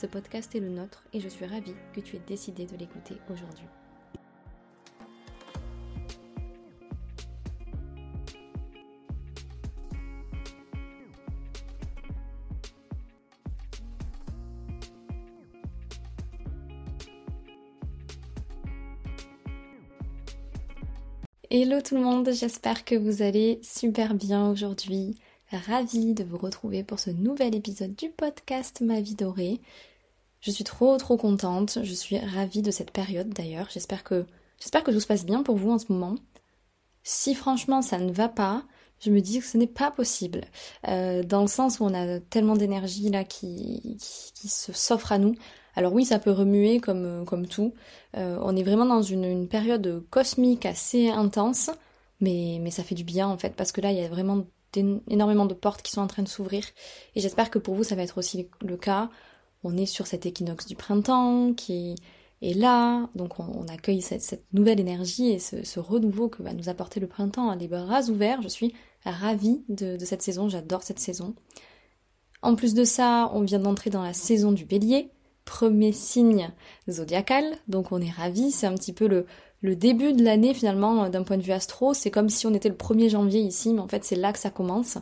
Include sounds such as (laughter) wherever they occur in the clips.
Ce podcast est le nôtre et je suis ravie que tu aies décidé de l'écouter aujourd'hui. Hello tout le monde, j'espère que vous allez super bien aujourd'hui. Ravie de vous retrouver pour ce nouvel épisode du podcast Ma vie dorée. Je suis trop trop contente, je suis ravie de cette période d'ailleurs. J'espère que j'espère que tout se passe bien pour vous en ce moment. Si franchement ça ne va pas, je me dis que ce n'est pas possible. Euh, dans le sens où on a tellement d'énergie là qui, se s'offre à nous. Alors oui, ça peut remuer comme, comme tout. Euh, on est vraiment dans une, une, période cosmique assez intense, mais, mais ça fait du bien en fait, parce que là, il y a vraiment énormément de portes qui sont en train de s'ouvrir. Et j'espère que pour vous, ça va être aussi le cas. On est sur cet équinoxe du printemps qui est là, donc on, accueille cette, nouvelle énergie et ce, renouveau que va nous apporter le printemps à des bras ouverts. Je suis ravie de, de cette saison, j'adore cette saison. En plus de ça, on vient d'entrer dans la saison du bélier, premier signe zodiacal, donc on est ravis, c'est un petit peu le, le début de l'année finalement euh, d'un point de vue astro, c'est comme si on était le 1er janvier ici, mais en fait c'est là que ça commence.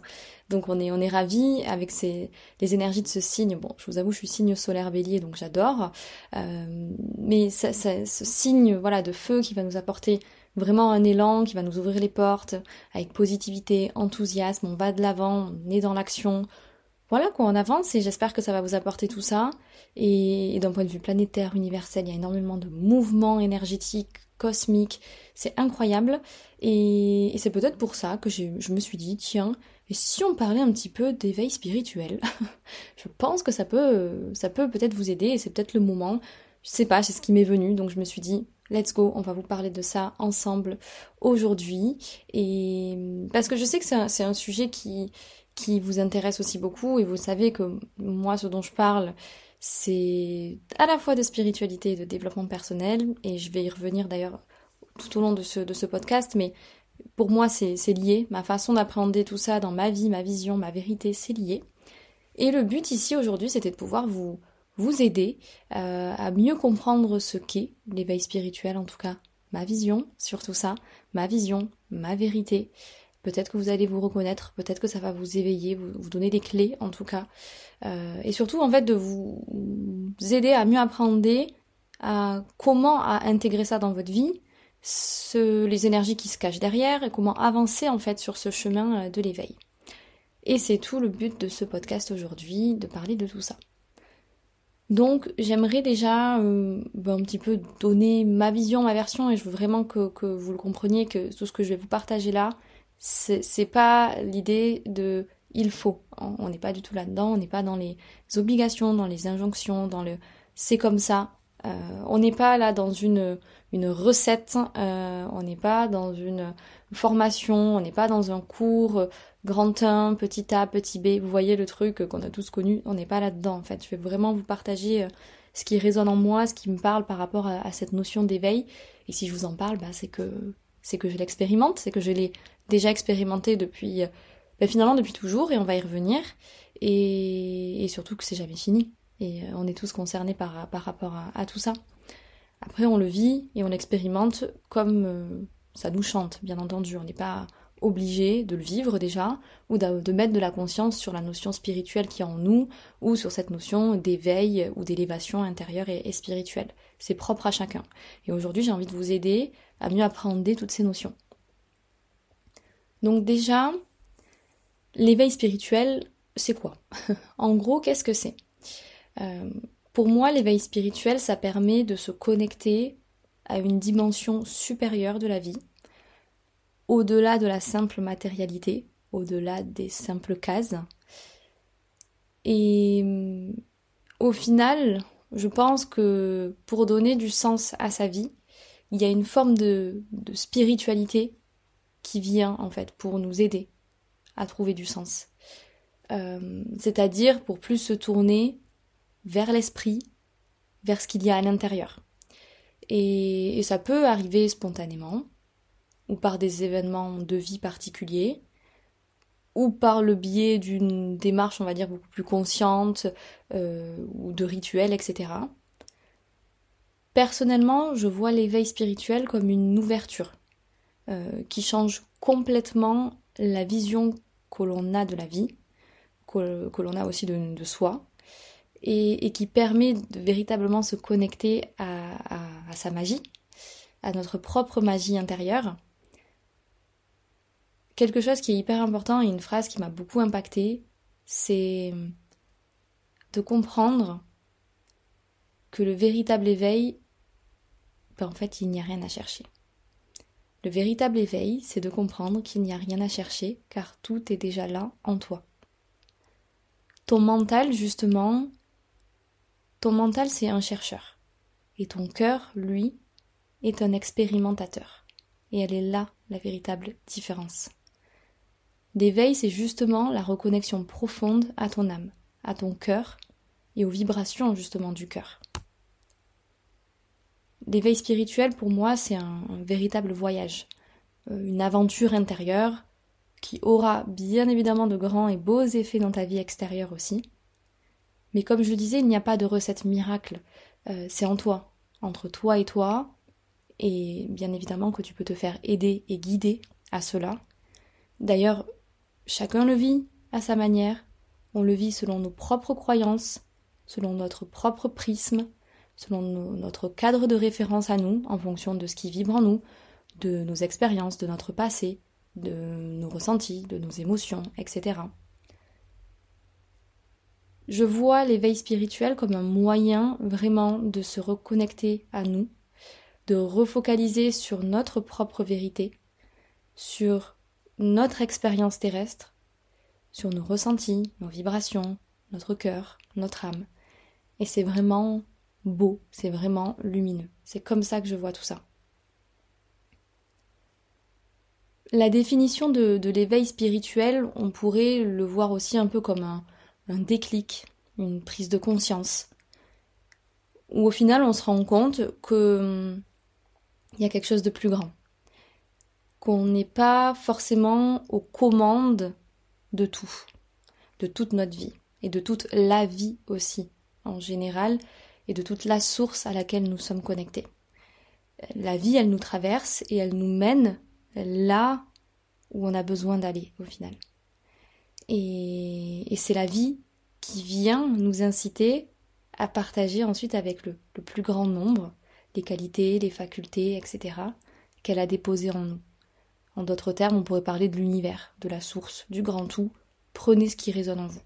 Donc on est on est ravis avec ces les énergies de ce signe. Bon, je vous avoue, je suis signe solaire bélier, donc j'adore. Euh, mais ça, ce signe voilà de feu qui va nous apporter vraiment un élan, qui va nous ouvrir les portes avec positivité, enthousiasme, on va de l'avant, on est dans l'action, voilà quoi, on avance et j'espère que ça va vous apporter tout ça. Et, d'un point de vue planétaire, universel, il y a énormément de mouvements énergétiques, cosmiques, c'est incroyable. Et, c'est peut-être pour ça que je me suis dit, tiens, et si on parlait un petit peu d'éveil spirituel (laughs) Je pense que ça peut, ça peut peut-être vous aider et c'est peut-être le moment. Je sais pas, c'est ce qui m'est venu, donc je me suis dit, let's go, on va vous parler de ça ensemble aujourd'hui. Et parce que je sais que c'est un sujet qui, qui vous intéresse aussi beaucoup et vous savez que moi ce dont je parle c'est à la fois de spiritualité et de développement personnel et je vais y revenir d'ailleurs tout au long de ce, de ce podcast mais pour moi c'est lié, ma façon d'appréhender tout ça dans ma vie, ma vision, ma vérité c'est lié. Et le but ici aujourd'hui c'était de pouvoir vous vous aider euh, à mieux comprendre ce qu'est l'éveil spirituel en tout cas ma vision sur tout ça, ma vision, ma vérité, Peut-être que vous allez vous reconnaître, peut-être que ça va vous éveiller, vous, donner des clés en tout cas. Euh, et surtout en fait de vous aider à mieux apprendre à comment à intégrer ça dans votre vie, les énergies qui se cachent derrière et comment avancer en fait sur ce chemin euh, de l'éveil. Et c'est tout le but de ce podcast aujourd'hui, de parler de tout ça. Donc j'aimerais déjà euh, ben, un petit peu donner ma vision, ma version, et je veux vraiment que, vous le compreniez, que tout ce que je vais vous partager là, c'est pas l'idée de il faut. On n'est pas du tout là-dedans, on n'est pas dans les obligations, dans les injonctions, dans le c'est comme ça. Euh, on n'est pas là dans une, une recette, euh, on n'est pas dans une formation, on n'est pas dans un cours euh, grand 1, petit A, petit B. Vous voyez le truc qu'on a tous connu, on n'est pas là-dedans en fait. Je vais vraiment vous partager ce qui résonne en moi, ce qui me parle par rapport à, cette notion d'éveil. Et si je vous en parle, bah, c'est que c'est que je l'expérimente, c'est que je l'ai déjà expérimenté depuis, euh, bah, finalement depuis toujours, et on va y revenir, et, surtout que c'est jamais fini, et euh, on est tous concernés par, par rapport à, tout ça. Après, on le vit et on l'expérimente comme euh, ça nous chante, bien entendu. On n'est pas obligé de le vivre déjà, ou de, mettre de la conscience sur la notion spirituelle qui est en nous, ou sur cette notion d'éveil ou d'élévation intérieure et spirituelle. C'est propre à chacun. Et aujourd'hui, j'ai envie de vous aider à mieux appréhender toutes ces notions. Donc déjà, l'éveil spirituel, c'est quoi? (laughs) En gros, qu'est-ce que c'est? Euh, Pour moi, l'éveil spirituel, ça permet de se connecter à une dimension supérieure de la vie, au-delà de la simple matérialité, au-delà des simples cases. Et au final, Je pense que pour donner du sens à sa vie, il y a une forme de, de spiritualité qui vient en fait pour nous aider à trouver du sens. Euh, c'est-à-dire pour plus se tourner vers l'esprit, vers ce qu'il y a à l'intérieur. Et, ça peut arriver spontanément, ou par des événements de vie particuliers, ou par le biais d'une démarche, on va dire, beaucoup plus consciente, euh, ou de rituels, etc. Personnellement, je vois l'éveil spirituel comme une ouverture euh, qui change complètement la vision que l'on a de la vie, que, l'on a aussi de, soi, et, qui permet de véritablement se connecter à, sa magie, à notre propre magie intérieure. Quelque chose qui est hyper important et une phrase qui m'a beaucoup impactée, c'est de comprendre que le véritable éveil, ben en fait, il n'y a rien à chercher. Le véritable éveil, c'est de comprendre qu'il n'y a rien à chercher, car tout est déjà là en toi. Ton mental, justement, ton mental, c'est un chercheur. Et ton cœur, lui, est un expérimentateur. Et elle est là la véritable différence. L'éveil, c'est justement la reconnexion profonde à ton âme, à ton cœur et aux vibrations justement du cœur. L'éveil spirituel, pour moi, c'est un, véritable voyage, euh, une aventure intérieure qui aura bien évidemment de grands et beaux effets dans ta vie extérieure aussi. Mais comme je le disais, il n'y a pas de recette miracle, euh, c'est en toi, entre toi et toi, et bien évidemment que tu peux te faire aider et guider à cela. D'ailleurs, chacun le vit à sa manière, on le vit selon nos propres croyances, selon notre propre prisme, selon notre cadre de référence à nous, en fonction de ce qui vibre en nous, de nos expériences, de notre passé, de nos ressentis, de nos émotions, etc. Je vois l'éveil spirituel comme un moyen vraiment de se reconnecter à nous, de refocaliser sur notre propre vérité, sur notre expérience terrestre, sur nos ressentis, nos vibrations, notre cœur, notre âme. Et c'est vraiment beau, c'est vraiment lumineux. C'est comme ça que je vois tout ça. La définition de, l'éveil spirituel, on pourrait le voir aussi un peu comme un, déclic, une prise de conscience, où au final on se rend compte que hum, il y a quelque chose de plus grand, qu'on n'est pas forcément aux commandes de tout, de toute notre vie et de toute la vie aussi en général, et de toute la source à laquelle nous sommes connectés. La vie, elle nous traverse et elle nous mène là où on a besoin d'aller au final. Et, c'est la vie qui vient nous inciter à partager ensuite avec le, le plus grand nombre les qualités, les facultés, etc. qu'elle a déposées en nous. En d'autres termes, on pourrait parler de l'univers, de la source, du grand tout. Prenez ce qui résonne en vous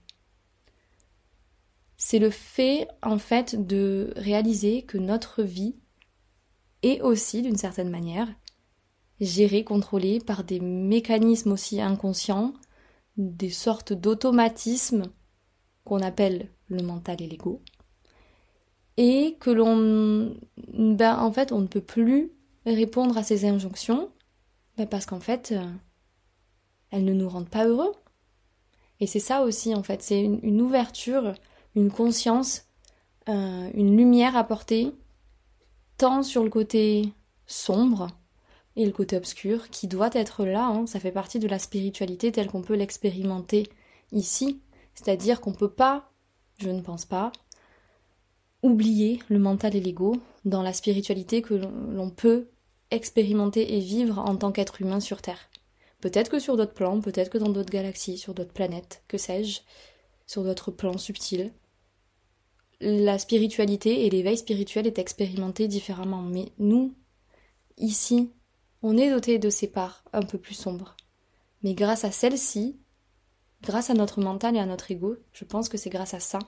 c'est le fait en fait de réaliser que notre vie est aussi d'une certaine manière gérée, contrôlée par des mécanismes aussi inconscients, des sortes d'automatismes qu'on appelle le mental et l'ego, et que l'on, ben, en fait, on ne peut plus répondre à ces injonctions, ben, parce qu'en fait, euh, elles ne nous rendent pas heureux. Et c'est ça aussi, en fait, c'est une ouverture une conscience, euh, une lumière apportée, tant sur le côté sombre et le côté obscur, qui doit être là, hein. ça fait partie de la spiritualité telle qu'on peut l'expérimenter ici, c'est-à-dire qu'on ne peut pas, je ne pense pas, oublier le mental et l'ego dans la spiritualité que l'on peut expérimenter et vivre en tant qu'être humain sur Terre. Peut-être que sur d'autres plans, peut-être que dans d'autres galaxies, sur d'autres planètes, que sais-je, sur d'autres plans subtils la spiritualité et l'éveil spirituel est expérimenté différemment. Mais nous, ici, on est doté de ces parts un peu plus sombres. Mais grâce à celle-ci, grâce à notre mental et à notre ego, je pense que c'est grâce à ça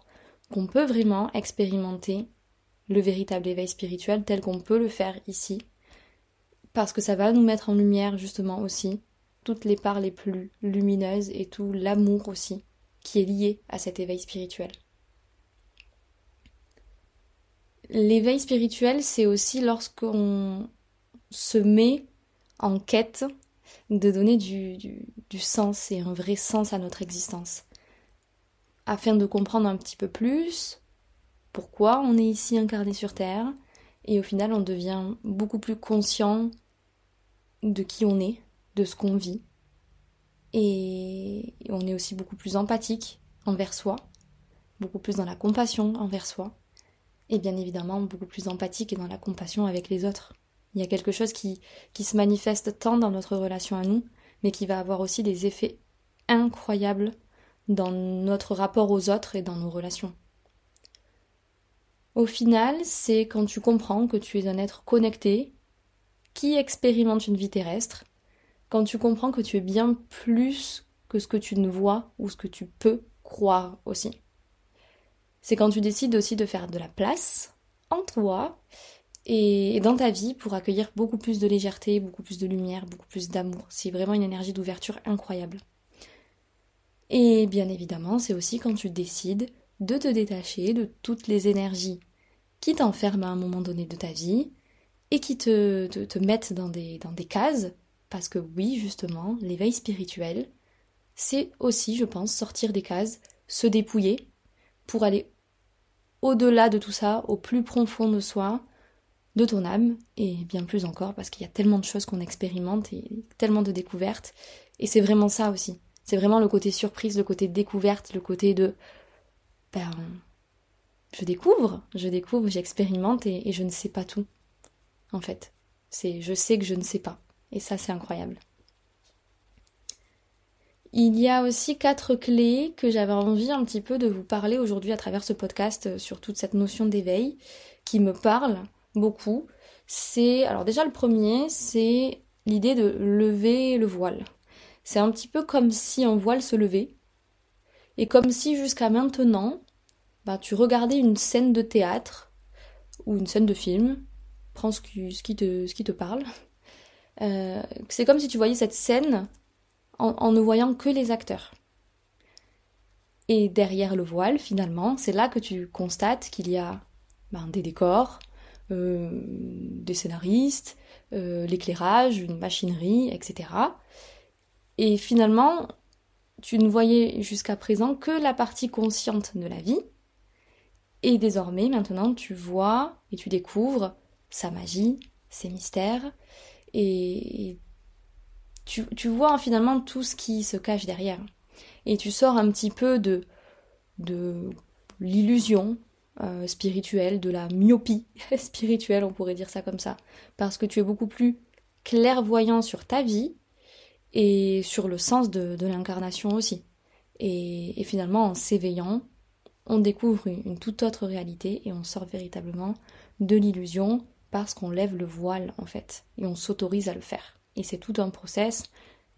qu'on peut vraiment expérimenter le véritable éveil spirituel tel qu'on peut le faire ici. Parce que ça va nous mettre en lumière justement aussi toutes les parts les plus lumineuses et tout l'amour aussi qui est lié à cet éveil spirituel. l'éveil spirituel, c'est aussi lorsqu'on se met en quête de donner du, sens et un vrai sens à notre existence. Afin de comprendre un petit peu plus pourquoi on est ici incarné sur Terre, et au final on devient beaucoup plus conscient de qui on est, de ce qu'on vit, et on est aussi beaucoup plus empathique envers soi, beaucoup plus dans la compassion envers soi, et bien évidemment beaucoup plus empathique et dans la compassion avec les autres. Il y a quelque chose qui, qui se manifeste tant dans notre relation à nous, mais qui va avoir aussi des effets incroyables dans notre rapport aux autres et dans nos relations. Au final, c'est quand tu comprends que tu es un être connecté, qui expérimente une vie terrestre, quand tu comprends que tu es bien plus que ce que tu ne vois ou ce que tu peux croire aussi. C'est quand tu décides aussi de faire de la place en toi et dans ta vie pour accueillir beaucoup plus de légèreté, beaucoup plus de lumière, beaucoup plus d'amour. C'est vraiment une énergie d'ouverture incroyable. Et bien évidemment, c'est aussi quand tu décides de te détacher de toutes les énergies qui t'enferment à un moment donné de ta vie et qui te, te, mettent dans des, dans des cases. Parce que oui, justement, l'éveil spirituel, c'est aussi, je pense, sortir des cases, se dépouiller pour aller au-delà de tout ça, au plus profond de soi, de ton âme, et bien plus encore, parce qu'il y a tellement de choses qu'on expérimente et tellement de découvertes. Et c'est vraiment ça aussi. C'est vraiment le côté surprise, le côté découverte, le côté de. Ben. Je découvre, je découvre, j'expérimente et je ne sais pas tout. En fait. C'est je sais que je ne sais pas. Et ça, c'est incroyable. Il y a aussi quatre clés que j'avais envie un petit peu de vous parler aujourd'hui à travers ce podcast euh, sur toute cette notion d'éveil qui me parle beaucoup. C'est alors déjà le premier, c'est l'idée de lever le voile. C'est un petit peu comme si un voile se levait et comme si jusqu'à maintenant, bah, tu regardais une scène de théâtre ou une scène de film, prends ce qui, te parle. Euh, c'est comme si tu voyais cette scène en, ne voyant que les acteurs. Et derrière le voile, finalement, c'est là que tu constates qu'il y a ben, des décors, euh, des scénaristes, euh, l'éclairage, une machinerie, etc. Et finalement, tu ne voyais jusqu'à présent que la partie consciente de la vie. Et désormais, maintenant, tu vois et tu découvres sa magie, ses mystères, et tu, vois finalement tout ce qui se cache derrière. Et tu sors un petit peu de, de l'illusion euh, spirituelle, de la myopie (laughs) spirituelle, on pourrait dire ça comme ça. Parce que tu es beaucoup plus clairvoyant sur ta vie et sur le sens de, l'incarnation aussi. Et, finalement, en s'éveillant, on découvre une toute autre réalité et on sort véritablement de l'illusion parce qu'on lève le voile en fait et on s'autorise à le faire et c'est tout un process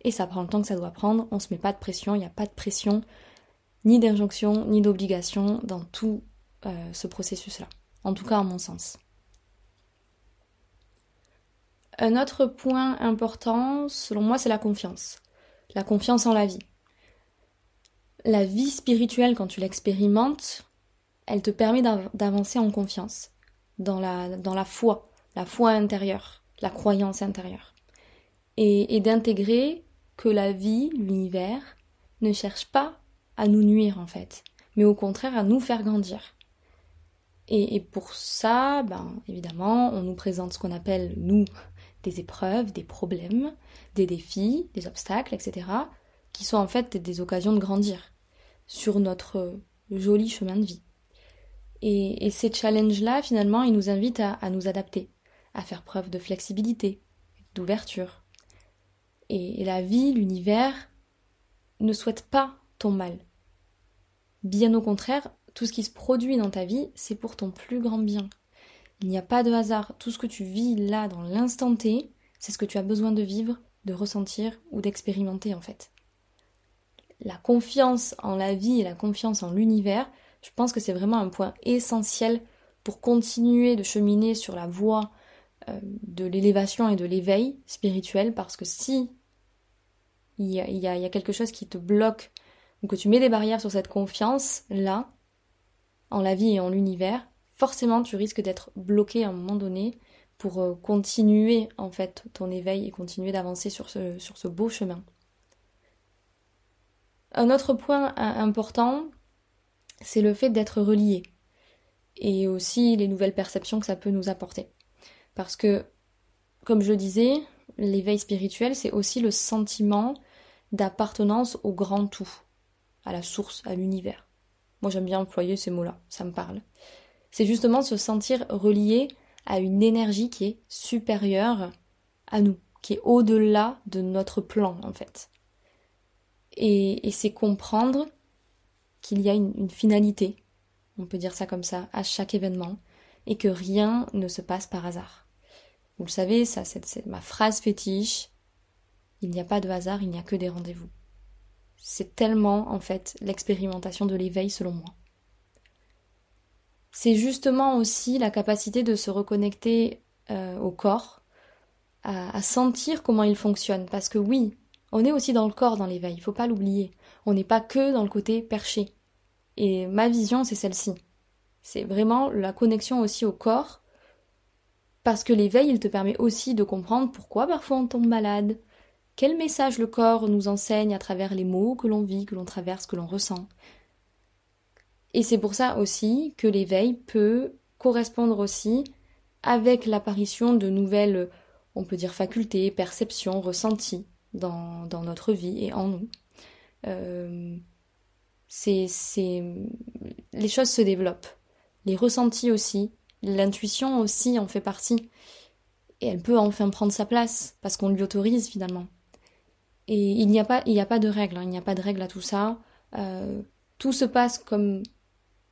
et ça prend le temps que ça doit prendre. On se met pas de pression, il n'y a pas de pression, ni d'injonction, ni d'obligation dans tout euh, ce processus-là. En tout cas, à mon sens. Un autre point important, selon moi, c'est la confiance. La confiance en la vie. La vie spirituelle, quand tu l'expérimentes, elle te permet d'avancer en confiance, dans la, dans la foi, la foi intérieure, la croyance intérieure et, d'intégrer que la vie, l'univers, ne cherche pas à nous nuire en fait, mais au contraire à nous faire grandir. Et, pour ça, ben, évidemment, on nous présente ce qu'on appelle, nous, des épreuves, des problèmes, des défis, des obstacles, etc., qui sont en fait des occasions de grandir sur notre joli chemin de vie. Et, ces challenges-là, finalement, ils nous invitent à nous adapter, à faire preuve de flexibilité, d'ouverture, et la vie, l'univers, ne souhaite pas ton mal. Bien au contraire, tout ce qui se produit dans ta vie, c'est pour ton plus grand bien. Il n'y a pas de hasard. Tout ce que tu vis là, dans l'instant T, c'est ce que tu as besoin de vivre, de ressentir ou d'expérimenter en fait. La confiance en la vie et la confiance en l'univers, je pense que c'est vraiment un point essentiel pour continuer de cheminer sur la voie euh, de l'élévation et de l'éveil spirituel parce que si il y, a, quelque chose qui te bloque ou que tu mets des barrières sur cette confiance là en la vie et en l'univers, forcément tu risques d'être bloqué à un moment donné pour euh, continuer en fait ton éveil et continuer d'avancer sur ce, sur ce beau chemin. Un autre point important, c'est le fait d'être relié et aussi les nouvelles perceptions que ça peut nous apporter. Parce que, comme je le disais, l'éveil spirituel, c'est aussi le sentiment d'appartenance au grand tout, à la source, à l'univers. Moi j'aime bien employer ces mots-là, ça me parle. C'est justement se sentir relié à une énergie qui est supérieure à nous, qui est au-delà de notre plan en fait. Et, c'est comprendre qu'il y a une, finalité, on peut dire ça comme ça, à chaque événement, et que rien ne se passe par hasard. Vous le savez, ça c'est ma phrase fétiche. Il n'y a pas de hasard, il n'y a que des rendez-vous. C'est tellement en fait l'expérimentation de l'éveil selon moi c'est justement aussi la capacité de se reconnecter euh, au corps, à, sentir comment il fonctionne. Parce que oui, on est aussi dans le corps dans l'éveil, il faut pas l'oublier. On n'est pas que dans le côté perché. Et ma vision, c'est celle-ci. C'est vraiment la connexion aussi au corps. Parce que l'éveil, il te permet aussi de comprendre pourquoi parfois on tombe malade, quel message le corps nous enseigne à travers les mots que l'on vit, que l'on traverse, que l'on ressent. Et c'est pour ça aussi que l'éveil peut correspondre aussi avec l'apparition de nouvelles, on peut dire, facultés, perceptions, ressentis dans, notre vie et en nous. Euh, c'est, les choses se développent. Les ressentis aussi, l'intuition aussi en fait partie. Et elle peut enfin prendre sa place parce qu'on lui autorise finalement. Et il n'y a pas, il n'y a pas de règle, hein. il n'y a pas de règle à tout ça. Euh, tout se passe comme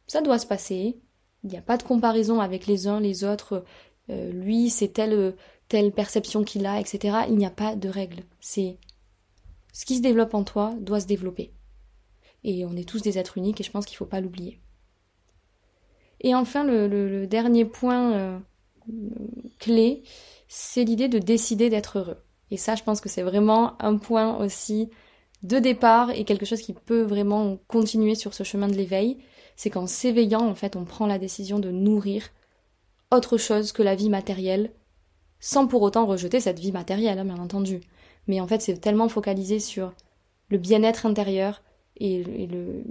ça doit se passer. Il n'y a pas de comparaison avec les uns, les autres. Euh, lui, c'est telle, telle perception qu'il a, etc. Il n'y a pas de règle. C'est ce qui se développe en toi doit se développer. Et on est tous des êtres uniques et je pense qu'il ne faut pas l'oublier. Et enfin, le, dernier point euh, clé, c'est l'idée de décider d'être heureux. Et ça, je pense que c'est vraiment un point aussi de départ et quelque chose qui peut vraiment continuer sur ce chemin de l'éveil c'est qu'en s'éveillant, en fait, on prend la décision de nourrir autre chose que la vie matérielle, sans pour autant rejeter cette vie matérielle, hein, bien entendu. Mais en fait, c'est tellement focalisé sur le bien-être intérieur et, le,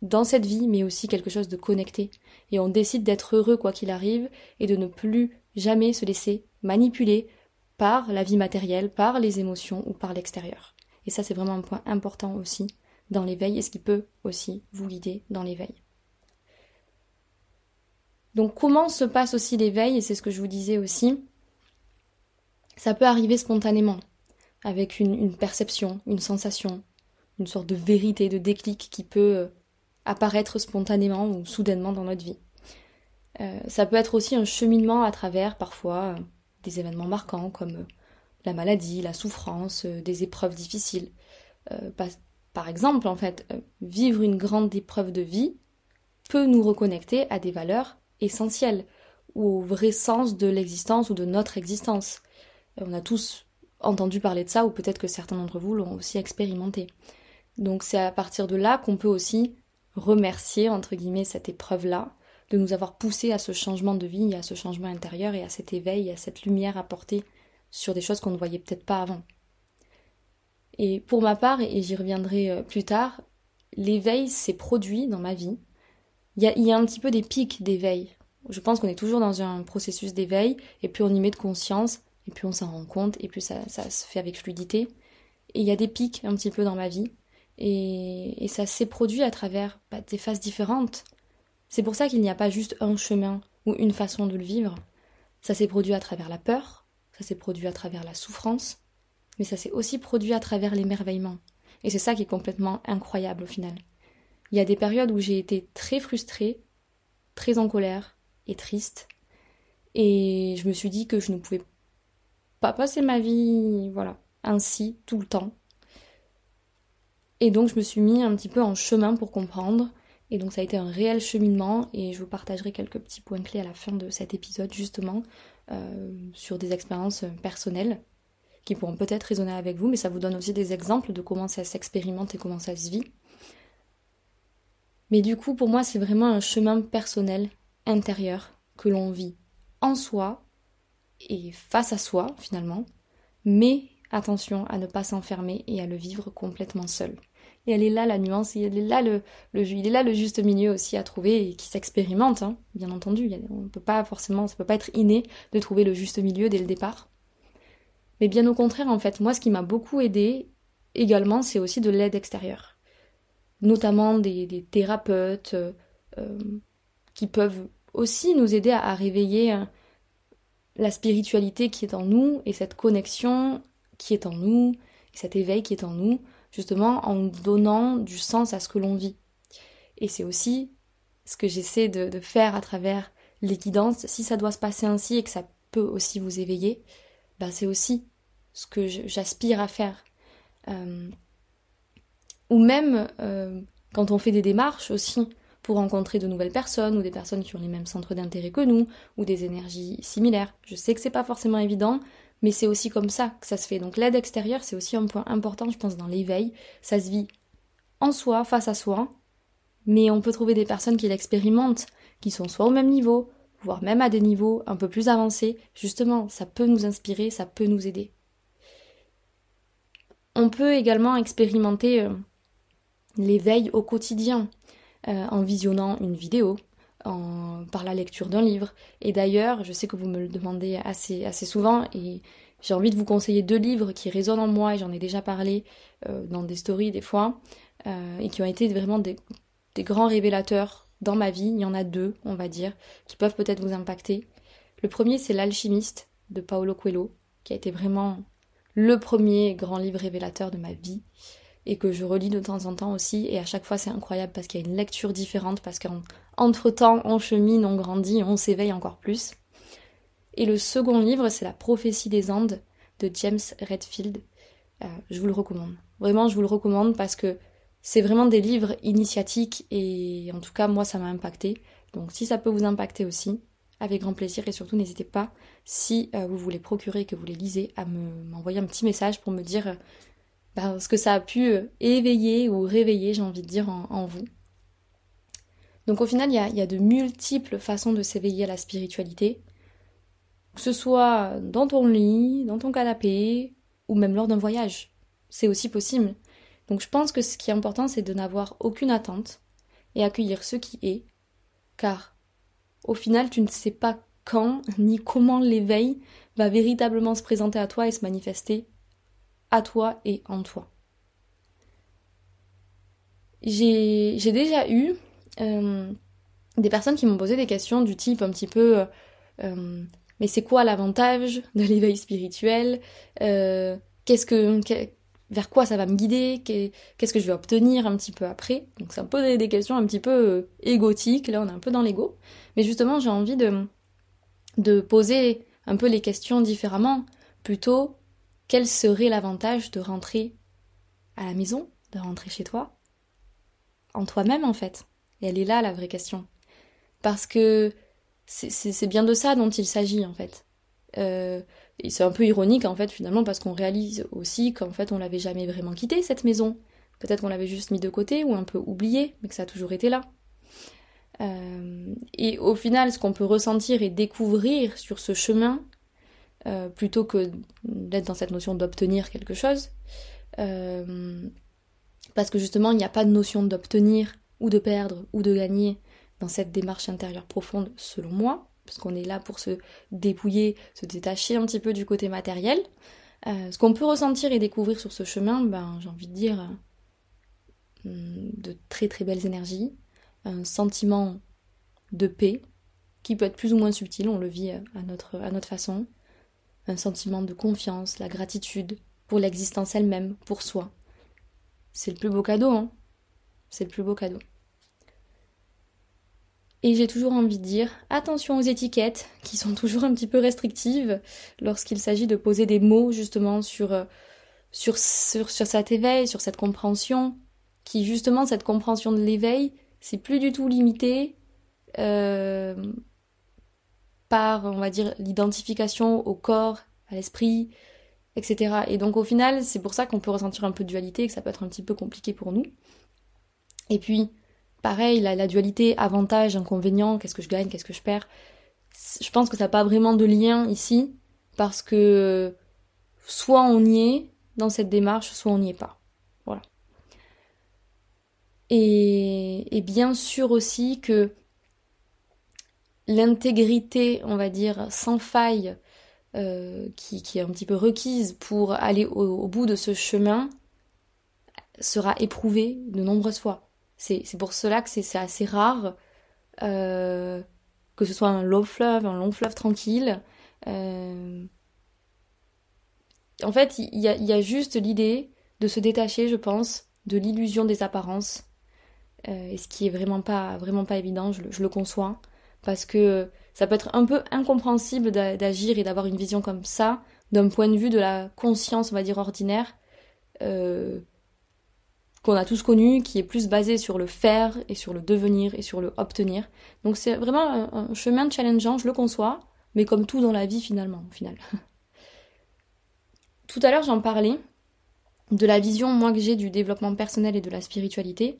dans cette vie, mais aussi quelque chose de connecté. Et on décide d'être heureux quoi qu'il arrive et de ne plus jamais se laisser manipuler par la vie matérielle, par les émotions ou par l'extérieur. Et ça, c'est vraiment un point important aussi dans l'éveil et ce qui peut aussi vous guider dans l'éveil. Donc comment se passe aussi l'éveil, et c'est ce que je vous disais aussi, ça peut arriver spontanément, avec une, perception, une sensation, une sorte de vérité, de déclic qui peut euh, apparaître spontanément ou soudainement dans notre vie. Euh, ça peut être aussi un cheminement à travers parfois euh, des événements marquants comme la maladie, la souffrance, des épreuves difficiles. par exemple, en fait, vivre une grande épreuve de vie peut nous reconnecter à des valeurs essentiel ou au vrai sens de l'existence ou de notre existence. On a tous entendu parler de ça ou peut-être que certains d'entre vous l'ont aussi expérimenté. Donc c'est à partir de là qu'on peut aussi remercier entre guillemets cette épreuve-là de nous avoir poussé à ce changement de vie, à ce changement intérieur et à cet éveil, à cette lumière apportée sur des choses qu'on ne voyait peut-être pas avant. Et pour ma part, et j'y reviendrai euh, plus tard, l'éveil s'est produit dans ma vie il y a, un petit peu des pics d'éveil. Je pense qu'on est toujours dans un processus d'éveil, et puis on y met de conscience, et puis on s'en rend compte, et puis ça, se fait avec fluidité. Et il y a des pics un petit peu dans ma vie, et, ça s'est produit à travers bah, des phases différentes. C'est pour ça qu'il n'y a pas juste un chemin ou une façon de le vivre. Ça s'est produit à travers la peur, ça s'est produit à travers la souffrance, mais ça s'est aussi produit à travers l'émerveillement. Et c'est ça qui est complètement incroyable au final. Il y a des périodes où j'ai été très frustrée, très en colère et triste. Et je me suis dit que je ne pouvais pas passer ma vie, voilà, ainsi, tout le temps. Et donc je me suis mis un petit peu en chemin pour comprendre. Et donc ça a été un réel cheminement et je vous partagerai quelques petits points clés à la fin de cet épisode justement euh, sur des expériences personnelles qui pourront peut-être résonner avec vous, mais ça vous donne aussi des exemples de comment ça s'expérimente et comment ça se vit. Mais du coup, pour moi, c'est vraiment un chemin personnel, intérieur que l'on vit en soi et face à soi finalement, mais attention à ne pas s'enfermer et à le vivre complètement seul. Et elle est là la nuance, et elle est là le, il est là le juste milieu aussi à trouver et qui s'expérimente, hein, bien entendu. on peut pas forcément, ça peut pas être inné de trouver le juste milieu dès le départ. Mais bien au contraire, en fait, moi, ce qui m'a beaucoup aidé également, c'est aussi de l'aide extérieure, notamment des, thérapeutes euh, qui peuvent aussi nous aider à, réveiller euh, la spiritualité qui est en nous et cette connexion qui est en nous, cet éveil qui est en nous, justement en donnant du sens à ce que l'on vit. Et c'est aussi ce que j'essaie de, faire à travers les guidances. Si ça doit se passer ainsi et que ça peut aussi vous éveiller, ben c'est aussi ce que j'aspire à faire. Euh, ou même euh, quand on fait des démarches aussi pour rencontrer de nouvelles personnes ou des personnes qui ont les mêmes centres d'intérêt que nous ou des énergies similaires. Je sais que c'est pas forcément évident, mais c'est aussi comme ça que ça se fait. Donc l'aide extérieure, c'est aussi un point important, je pense, dans l'éveil. Ça se vit en soi, face à soi, mais on peut trouver des personnes qui l'expérimentent, qui sont soit au même niveau, voire même à des niveaux un peu plus avancés. Justement, ça peut nous inspirer, ça peut nous aider. On peut également expérimenter euh, l'éveil au quotidien euh, en visionnant une vidéo, par la lecture d'un livre. Et d'ailleurs, je sais que vous me le demandez assez, assez souvent et j'ai envie de vous conseiller deux livres qui résonnent en moi et j'en ai déjà parlé euh, dans des stories des fois euh, et qui ont été vraiment des, des, grands révélateurs dans ma vie. Il y en a deux, on va dire, qui peuvent peut-être vous impacter. Le premier, c'est L'alchimiste de Paolo Coelho, qui a été vraiment le premier grand livre révélateur de ma vie et que je relis de temps en temps aussi. Et à chaque fois, c'est incroyable parce qu'il y a une lecture différente, parce qu'entre-temps, on chemine, on grandit, on s'éveille encore plus. Et le second livre, c'est La prophétie des Andes de James Redfield. Euh, je vous le recommande. Vraiment, je vous le recommande parce que c'est vraiment des livres initiatiques et en tout cas, moi, ça m'a impacté. Donc, si ça peut vous impacter aussi, avec grand plaisir et surtout, n'hésitez pas, si euh, vous voulez procurer et que vous les lisez, à m'envoyer un petit message pour me dire ce que ça a pu euh, éveiller ou réveiller, j'ai envie de dire, en, vous. Donc au final, il y a, de multiples façons de s'éveiller à la spiritualité, que ce soit dans ton lit, dans ton canapé, ou même lors d'un voyage. C'est aussi possible. Donc je pense que ce qui est important, c'est de n'avoir aucune attente et accueillir ce qui est, car au final, tu ne sais pas quand ni comment l'éveil va véritablement se présenter à toi et se manifester à toi et en toi. J'ai déjà eu euh, des personnes qui m'ont posé des questions du type un petit peu euh, euh, mais c'est quoi l'avantage de l'éveil spirituel Qu'est-ce que vers quoi ça va me guider Qu'est-ce que je vais obtenir un petit peu après Donc c'est un peu des, questions un petit peu égotiques. Là, on est un peu dans l'ego, mais justement, j'ai envie de de poser un peu les questions différemment, plutôt quel serait l'avantage de rentrer à la maison, de rentrer chez toi, en toi-même en fait? Et elle est là la vraie question. Parce que c'est bien de ça dont il s'agit en fait. Euh, et c'est un peu ironique en fait finalement parce qu'on réalise aussi qu'en fait on l'avait jamais vraiment quitté cette maison. Peut-être qu'on l'avait juste mis de côté ou un peu oublié, mais que ça a toujours été là. Euh, et au final, ce qu'on peut ressentir et découvrir sur ce chemin, euh, plutôt que d'être dans cette notion d'obtenir quelque chose. Euh, parce que justement, il n'y a pas de notion d'obtenir ou de perdre ou de gagner dans cette démarche intérieure profonde, selon moi, parce qu'on est là pour se dépouiller, se détacher un petit peu du côté matériel. Euh, ce qu'on peut ressentir et découvrir sur ce chemin, ben, j'ai envie de dire de très très belles énergies, un sentiment de paix qui peut être plus ou moins subtil, on le vit à notre, à notre façon, un sentiment de confiance, la gratitude pour l'existence elle-même, pour soi. C'est le plus beau cadeau, hein C'est le plus beau cadeau. Et j'ai toujours envie de dire attention aux étiquettes qui sont (laughs) toujours un petit peu restrictives lorsqu'il s'agit de poser des mots justement sur, euh, sur, sur, sur cet éveil, sur cette compréhension, qui justement cette compréhension de l'éveil, c'est plus du tout limité euh, par, on va dire, l'identification au corps, à l'esprit, etc. Et donc au final, c'est pour ça qu'on peut ressentir un peu de dualité et que ça peut être un petit peu compliqué pour nous. Et puis, pareil, la, dualité avantage, inconvénient, qu'est-ce que je gagne, qu'est-ce que je perds. Je pense que ça n'a pas vraiment de lien ici, parce que soit on y est dans cette démarche, soit on n'y est pas. Voilà. Et bien sûr aussi que l'intégrité, on va dire, sans faille, euh, qui, est un petit peu requise pour aller au, bout de ce chemin, sera éprouvée de nombreuses fois. C'est pour cela que c'est assez rare euh, que ce soit un long fleuve, un long fleuve tranquille. Euh, en fait, il y a, juste l'idée de se détacher, je pense, de l'illusion des apparences. et ce qui est vraiment pas, vraiment pas évident, je le conçois parce que ça peut être un peu incompréhensible d'agir et d'avoir une vision comme ça d'un point de vue de la conscience, on va dire, ordinaire, euh, qu'on a tous connu, qui est plus basé sur le faire et sur le devenir et sur le obtenir. Donc c'est vraiment un, chemin challengeant, je le conçois, mais comme tout dans la vie finalement, au final. (laughs) tout à l'heure j'en parlais de la vision moi que j'ai du développement personnel et de la spiritualité,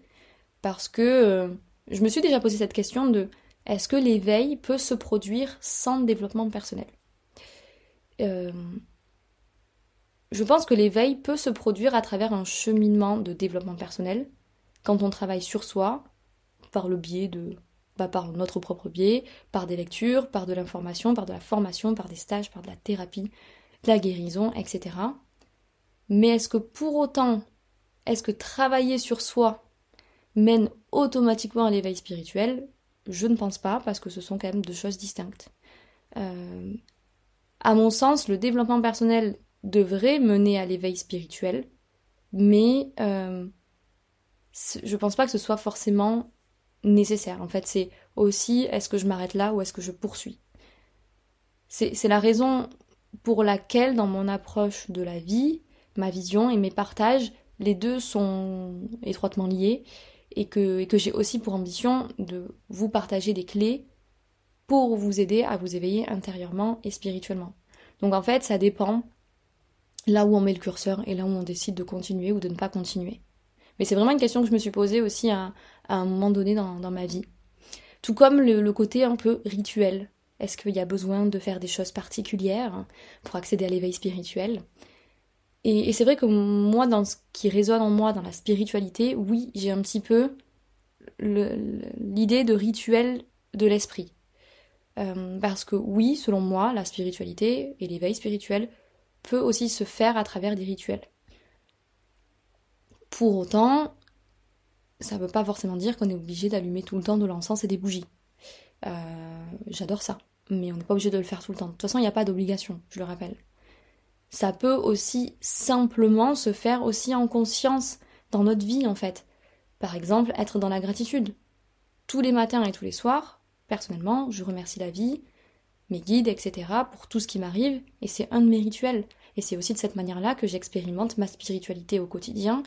parce que euh, je me suis déjà posé cette question de est-ce que l'éveil peut se produire sans développement personnel? Euh, Je pense que l'éveil peut se produire à travers un cheminement de développement personnel, quand on travaille sur soi, par le biais de... Bah, par notre propre biais, par des lectures, par de l'information, par de la formation, par des stages, par de la thérapie, de la guérison, etc. Mais est-ce que pour autant, est-ce que travailler sur soi mène automatiquement à l'éveil spirituel? Je ne pense pas, parce que ce sont quand même deux choses distinctes. Euh, à mon sens, le développement personnel devrait mener à l'éveil spirituel, mais euh, je pense pas que ce soit forcément nécessaire. En fait, c'est aussi est-ce que je m'arrête là ou est-ce que je poursuis? C'est la raison pour laquelle, dans mon approche de la vie, ma vision et mes partages, les deux sont étroitement liés et que, j'ai aussi pour ambition de vous partager des clés pour vous aider à vous éveiller intérieurement et spirituellement. Donc en fait, ça dépend là où on met le curseur et là où on décide de continuer ou de ne pas continuer. Mais c'est vraiment une question que je me suis posée aussi à, un moment donné dans, ma vie. Tout comme le, côté un peu rituel. Est-ce qu'il y a besoin de faire des choses particulières pour accéder à l'éveil spirituel? Et, c'est vrai que moi, dans ce qui résonne en moi, dans la spiritualité, oui, j'ai un petit peu l'idée de rituel de l'esprit. Euh, parce que oui, selon moi, la spiritualité et l'éveil spirituel peut aussi se faire à travers des rituels. Pour autant, ça ne veut pas forcément dire qu'on est obligé d'allumer tout le temps de l'encens et des bougies. Euh, j'adore ça, mais on n'est pas obligé de le faire tout le temps. De toute façon, il n'y a pas d'obligation, je le rappelle ça peut aussi simplement se faire aussi en conscience dans notre vie en fait. Par exemple, être dans la gratitude. Tous les matins et tous les soirs, personnellement, je remercie la vie, mes guides, etc. pour tout ce qui m'arrive, et c'est un de mes rituels. Et c'est aussi de cette manière-là que j'expérimente ma spiritualité au quotidien,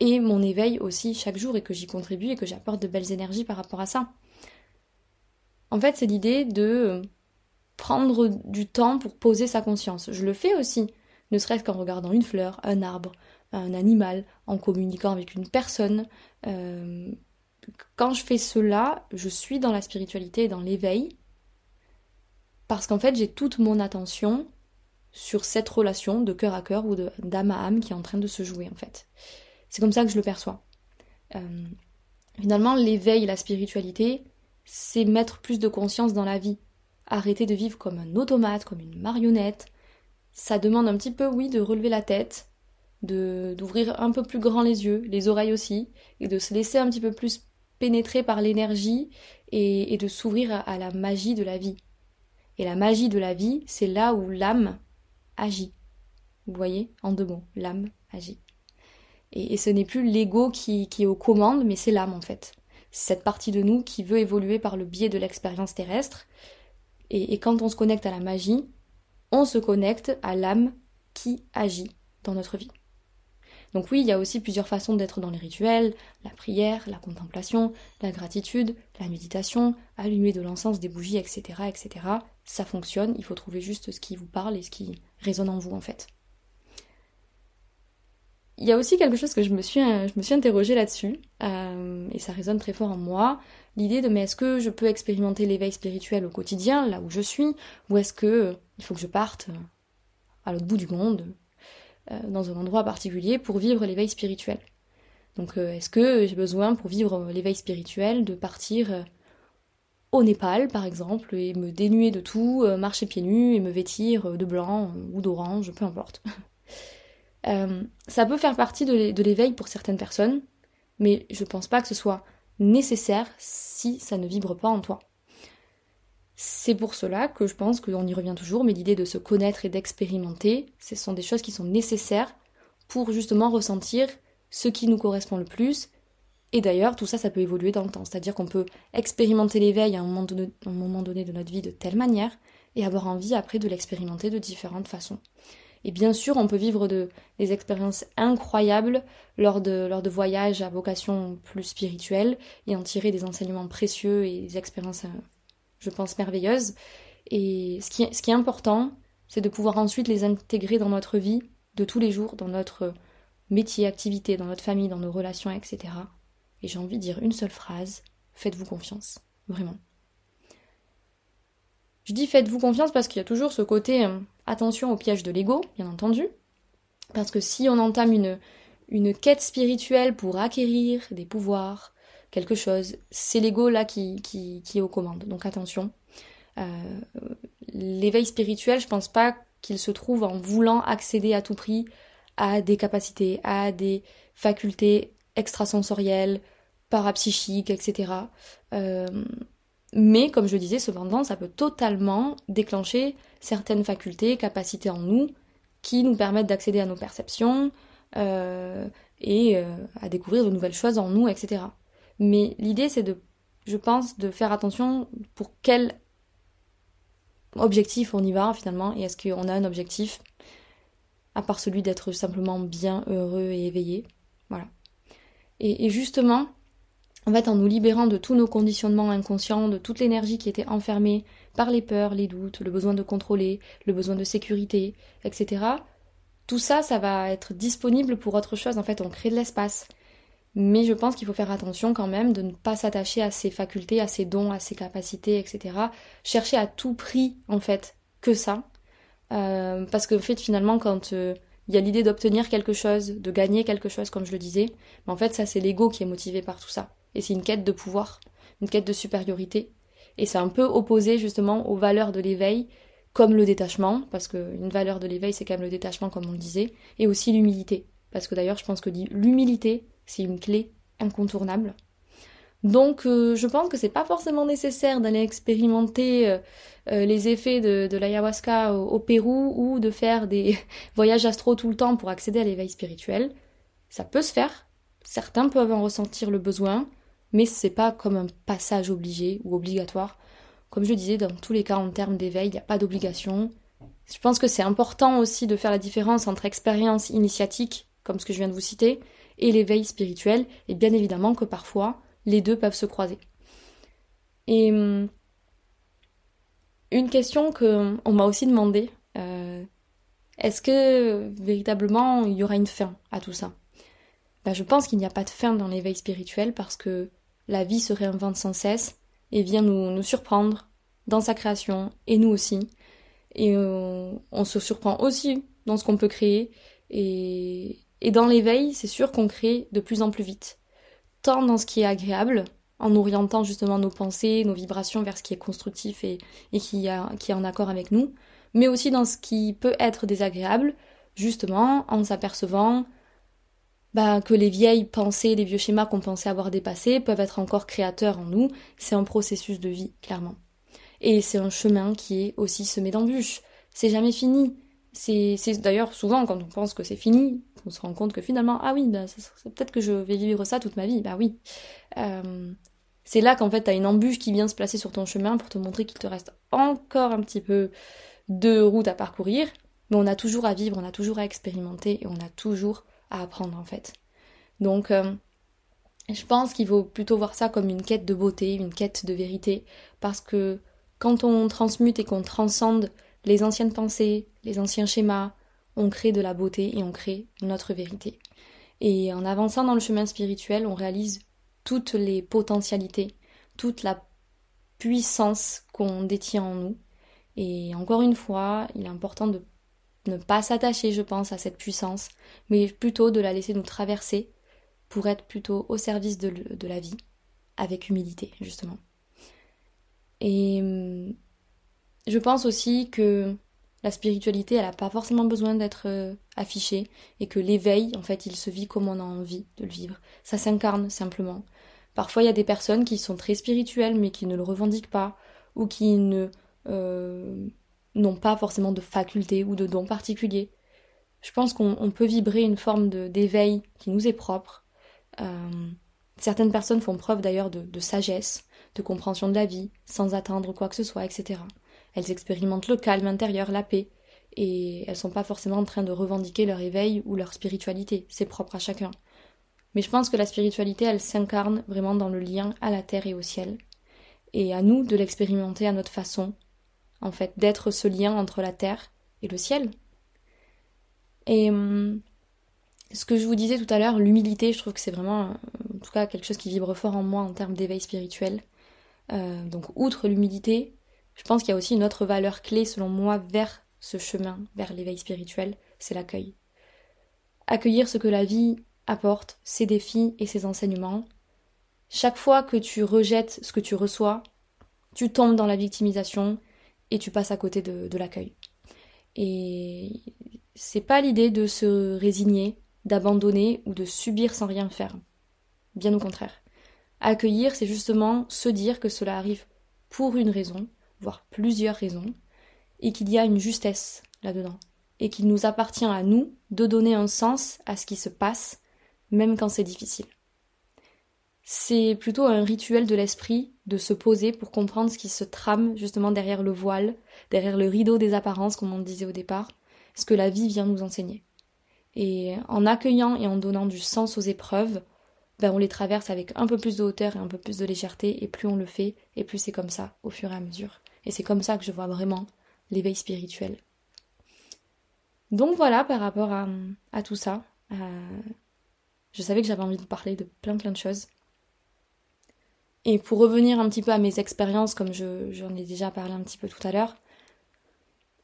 et mon éveil aussi chaque jour, et que j'y contribue et que j'apporte de belles énergies par rapport à ça. En fait, c'est l'idée de prendre du temps pour poser sa conscience. Je le fais aussi, ne serait-ce qu'en regardant une fleur, un arbre, un animal, en communiquant avec une personne. Euh, quand je fais cela, je suis dans la spiritualité et dans l'éveil, parce qu'en fait j'ai toute mon attention sur cette relation de cœur à cœur ou d'âme à âme qui est en train de se jouer en fait. C'est comme ça que je le perçois. Euh, finalement, l'éveil la spiritualité, c'est mettre plus de conscience dans la vie, arrêter de vivre comme un automate, comme une marionnette. Ça demande un petit peu, oui, de relever la tête, de d'ouvrir un peu plus grand les yeux, les oreilles aussi, et de se laisser un petit peu plus pénétrer par l'énergie et, de s'ouvrir à, la magie de la vie. Et la magie de la vie, c'est là où l'âme agit. Vous voyez, en deux mots, l'âme agit. Et, ce n'est plus l'ego qui, qui est aux commandes, mais c'est l'âme en fait. C'est cette partie de nous qui veut évoluer par le biais de l'expérience terrestre et, quand on se connecte à la magie, se connecte à l'âme qui agit dans notre vie. Donc oui, il y a aussi plusieurs façons d'être dans les rituels, la prière, la contemplation, la gratitude, la méditation, allumer de l'encens, des bougies, etc., etc. Ça fonctionne, il faut trouver juste ce qui vous parle et ce qui résonne en vous en fait. Il y a aussi quelque chose que je me suis, je me suis interrogée là-dessus, euh, et ça résonne très fort en moi, l'idée de mais est-ce que je peux expérimenter l'éveil spirituel au quotidien, là où je suis, ou est-ce que il faut que je parte à l'autre bout du monde, euh, dans un endroit particulier, pour vivre l'éveil spirituel? Donc euh, est-ce que j'ai besoin pour vivre l'éveil spirituel de partir au Népal par exemple et me dénuer de tout, marcher pieds nus et me vêtir de blanc ou d'orange, peu importe? (laughs) Euh, ça peut faire partie de l'éveil pour certaines personnes, mais je pense pas que ce soit nécessaire si ça ne vibre pas en toi. C'est pour cela que je pense qu'on y revient toujours, mais l'idée de se connaître et d'expérimenter, ce sont des choses qui sont nécessaires pour justement ressentir ce qui nous correspond le plus. Et d'ailleurs, tout ça, ça peut évoluer dans le temps. C'est-à-dire qu'on peut expérimenter l'éveil à un moment donné de notre vie de telle manière et avoir envie après de l'expérimenter de différentes façons. Et bien sûr, on peut vivre de, des expériences incroyables lors de, lors voyages à vocation plus spirituelle et en tirer des enseignements précieux et des expériences, euh, je pense, merveilleuses. Et ce qui, ce qui est important, c'est de pouvoir ensuite les intégrer dans notre vie de tous les jours, dans notre métier, activité, dans notre famille, dans nos relations, etc. Et j'ai envie de dire une seule phrase, faites-vous confiance, vraiment. Je dis faites-vous confiance parce qu'il y a toujours ce côté euh, attention au piège de l'ego, bien entendu. Parce que si on entame une, une quête spirituelle pour acquérir des pouvoirs, quelque chose, c'est l'ego là qui, qui, qui, est aux commandes. Donc attention. Euh, l'éveil spirituel, je pense pas qu'il se trouve en voulant accéder à tout prix à des capacités, à des facultés extrasensorielles, parapsychiques, etc. mais comme je disais, cependant, ça peut totalement déclencher certaines facultés, capacités en nous qui nous permettent d'accéder à nos perceptions euh, et euh, à découvrir de nouvelles choses en nous, etc. Mais l'idée, c'est de, je pense, de faire attention pour quel objectif on y va finalement, et est-ce qu'on a un objectif à part celui d'être simplement bien heureux et éveillé. Voilà. et justement, en fait, en nous libérant de tous nos conditionnements inconscients, de toute l'énergie qui était enfermée par les peurs, les doutes, le besoin de contrôler, le besoin de sécurité, etc., tout ça, ça va être disponible pour autre chose. En fait, on crée de l'espace. Mais je pense qu'il faut faire attention quand même de ne pas s'attacher à ses facultés, à ses dons, à ses capacités, etc. Chercher à tout prix, en fait, que ça. Euh, parce que, fait, finalement, quand euh, il y a l'idée d'obtenir quelque chose, de gagner quelque chose, comme je le disais, mais en fait, ça, c'est l'ego qui est motivé par tout ça et c'est une quête de pouvoir, une quête de supériorité. Et c'est un peu opposé justement aux valeurs de l'éveil, comme le détachement, parce qu'une valeur de l'éveil c'est quand même le détachement comme on le disait, et aussi l'humilité. Parce que d'ailleurs je pense que l'humilité c'est une clé incontournable. Donc euh, je pense que c'est pas forcément nécessaire d'aller expérimenter euh, euh, les effets de, l'ayahuasca au, au, Pérou ou de faire des (laughs) voyages astro tout le temps pour accéder à l'éveil spirituel. Ça peut se faire, certains peuvent en ressentir le besoin, mais c'est pas comme un passage obligé ou obligatoire. Comme je disais, dans tous les cas, en termes d'éveil, il n'y a pas d'obligation. Je pense que c'est important aussi de faire la différence entre expérience initiatique, comme ce que je viens de vous citer, et l'éveil spirituel, et bien évidemment que parfois, les deux peuvent se croiser. Et hum, une question que on m'a aussi demandé, euh, est-ce que véritablement il y aura une fin à tout ça? Bah, Je pense qu'il n'y a pas de fin dans l'éveil spirituel parce que la vie se réinvente sans cesse et vient nous, surprendre dans sa création, et nous aussi. Et euh, on, se surprend aussi dans ce qu'on peut créer. Et, dans l'éveil, c'est sûr qu'on crée de plus en plus vite. Tant dans ce qui est agréable, en orientant justement nos pensées, nos vibrations vers ce qui est constructif et, qui, qui est en accord avec nous, mais aussi dans ce qui peut être désagréable, justement en s'apercevant bah, que les vieilles pensées, les vieux schémas qu'on pensait avoir dépassés peuvent être encore créateurs en nous. C'est un processus de vie, clairement. Et c'est un chemin qui est aussi semé d'embûches. C'est jamais fini. C'est d'ailleurs souvent quand on pense que c'est fini, on se rend compte que finalement, ah oui, bah, peut-être que je vais vivre ça toute ma vie. Bah oui. Euh, c'est là qu'en fait t'as une embûche qui vient se placer sur ton chemin pour te montrer qu'il te reste encore un petit peu de route à parcourir. Mais on a toujours à vivre, on a toujours à expérimenter et on a toujours à apprendre en fait. Donc euh, je pense qu'il faut plutôt voir ça comme une quête de beauté, une quête de vérité, parce que quand on transmute et qu'on transcende les anciennes pensées, les anciens schémas, on crée de la beauté et on crée notre vérité. Et en avançant dans le chemin spirituel, on réalise toutes les potentialités, toute la puissance qu'on détient en nous. Et encore une fois, il est important de ne pas s'attacher, je pense, à cette puissance, mais plutôt de la laisser nous traverser pour être plutôt au service de, la vie, avec humilité, justement. Et hum, je pense aussi que la spiritualité, elle n'a pas forcément besoin d'être euh, affichée et que l'éveil, en fait, il se vit comme on a envie de le vivre. Ça s'incarne simplement. Parfois, il y a des personnes qui sont très spirituelles mais qui ne le revendiquent pas ou qui ne euh, n'ont pas forcément de faculté ou de dons particuliers. Je pense qu'on peut vibrer une forme d'éveil qui nous est propre. Euh, certaines personnes font preuve d'ailleurs de, sagesse, de compréhension de la vie, sans attendre quoi que ce soit, etc. Elles expérimentent le calme intérieur, la paix, et elles sont pas forcément en train de revendiquer leur éveil ou leur spiritualité, c'est propre à chacun. Mais je pense que la spiritualité, elle s'incarne vraiment dans le lien à la terre et au ciel, et à nous de l'expérimenter à notre façon, en fait, d'être ce lien entre la terre et le ciel. Et hum, ce que je vous disais tout à l'heure, l'humilité, je trouve que c'est vraiment, en tout cas, quelque chose qui vibre fort en moi en termes d'éveil spirituel. Euh, donc, outre l'humilité, je pense qu'il y a aussi une autre valeur clé, selon moi, vers ce chemin, vers l'éveil spirituel, c'est l'accueil. Accueillir ce que la vie apporte, ses défis et ses enseignements. Chaque fois que tu rejettes ce que tu reçois, tu tombes dans la victimisation et tu passes à côté de, l'accueil. Et c'est pas l'idée de se résigner, d'abandonner ou de subir sans rien faire. Bien au contraire. Accueillir, c'est justement se dire que cela arrive pour une raison, voire plusieurs raisons, et qu'il y a une justesse là-dedans, et qu'il nous appartient à nous de donner un sens à ce qui se passe, même quand c'est difficile. C'est plutôt un rituel de l'esprit de se poser pour comprendre ce qui se trame justement derrière le voile, derrière le rideau des apparences, comme on disait au départ, ce que la vie vient nous enseigner. Et en accueillant et en donnant du sens aux épreuves, ben on les traverse avec un peu plus de hauteur et un peu plus de légèreté, et plus on le fait, et plus c'est comme ça, au fur et à mesure. Et c'est comme ça que je vois vraiment l'éveil spirituel. Donc voilà par rapport à, tout ça. Euh, je savais que j'avais envie de parler de plein plein de choses. Et pour revenir un petit peu à mes expériences, comme j'en ai déjà parlé un petit peu tout à l'heure,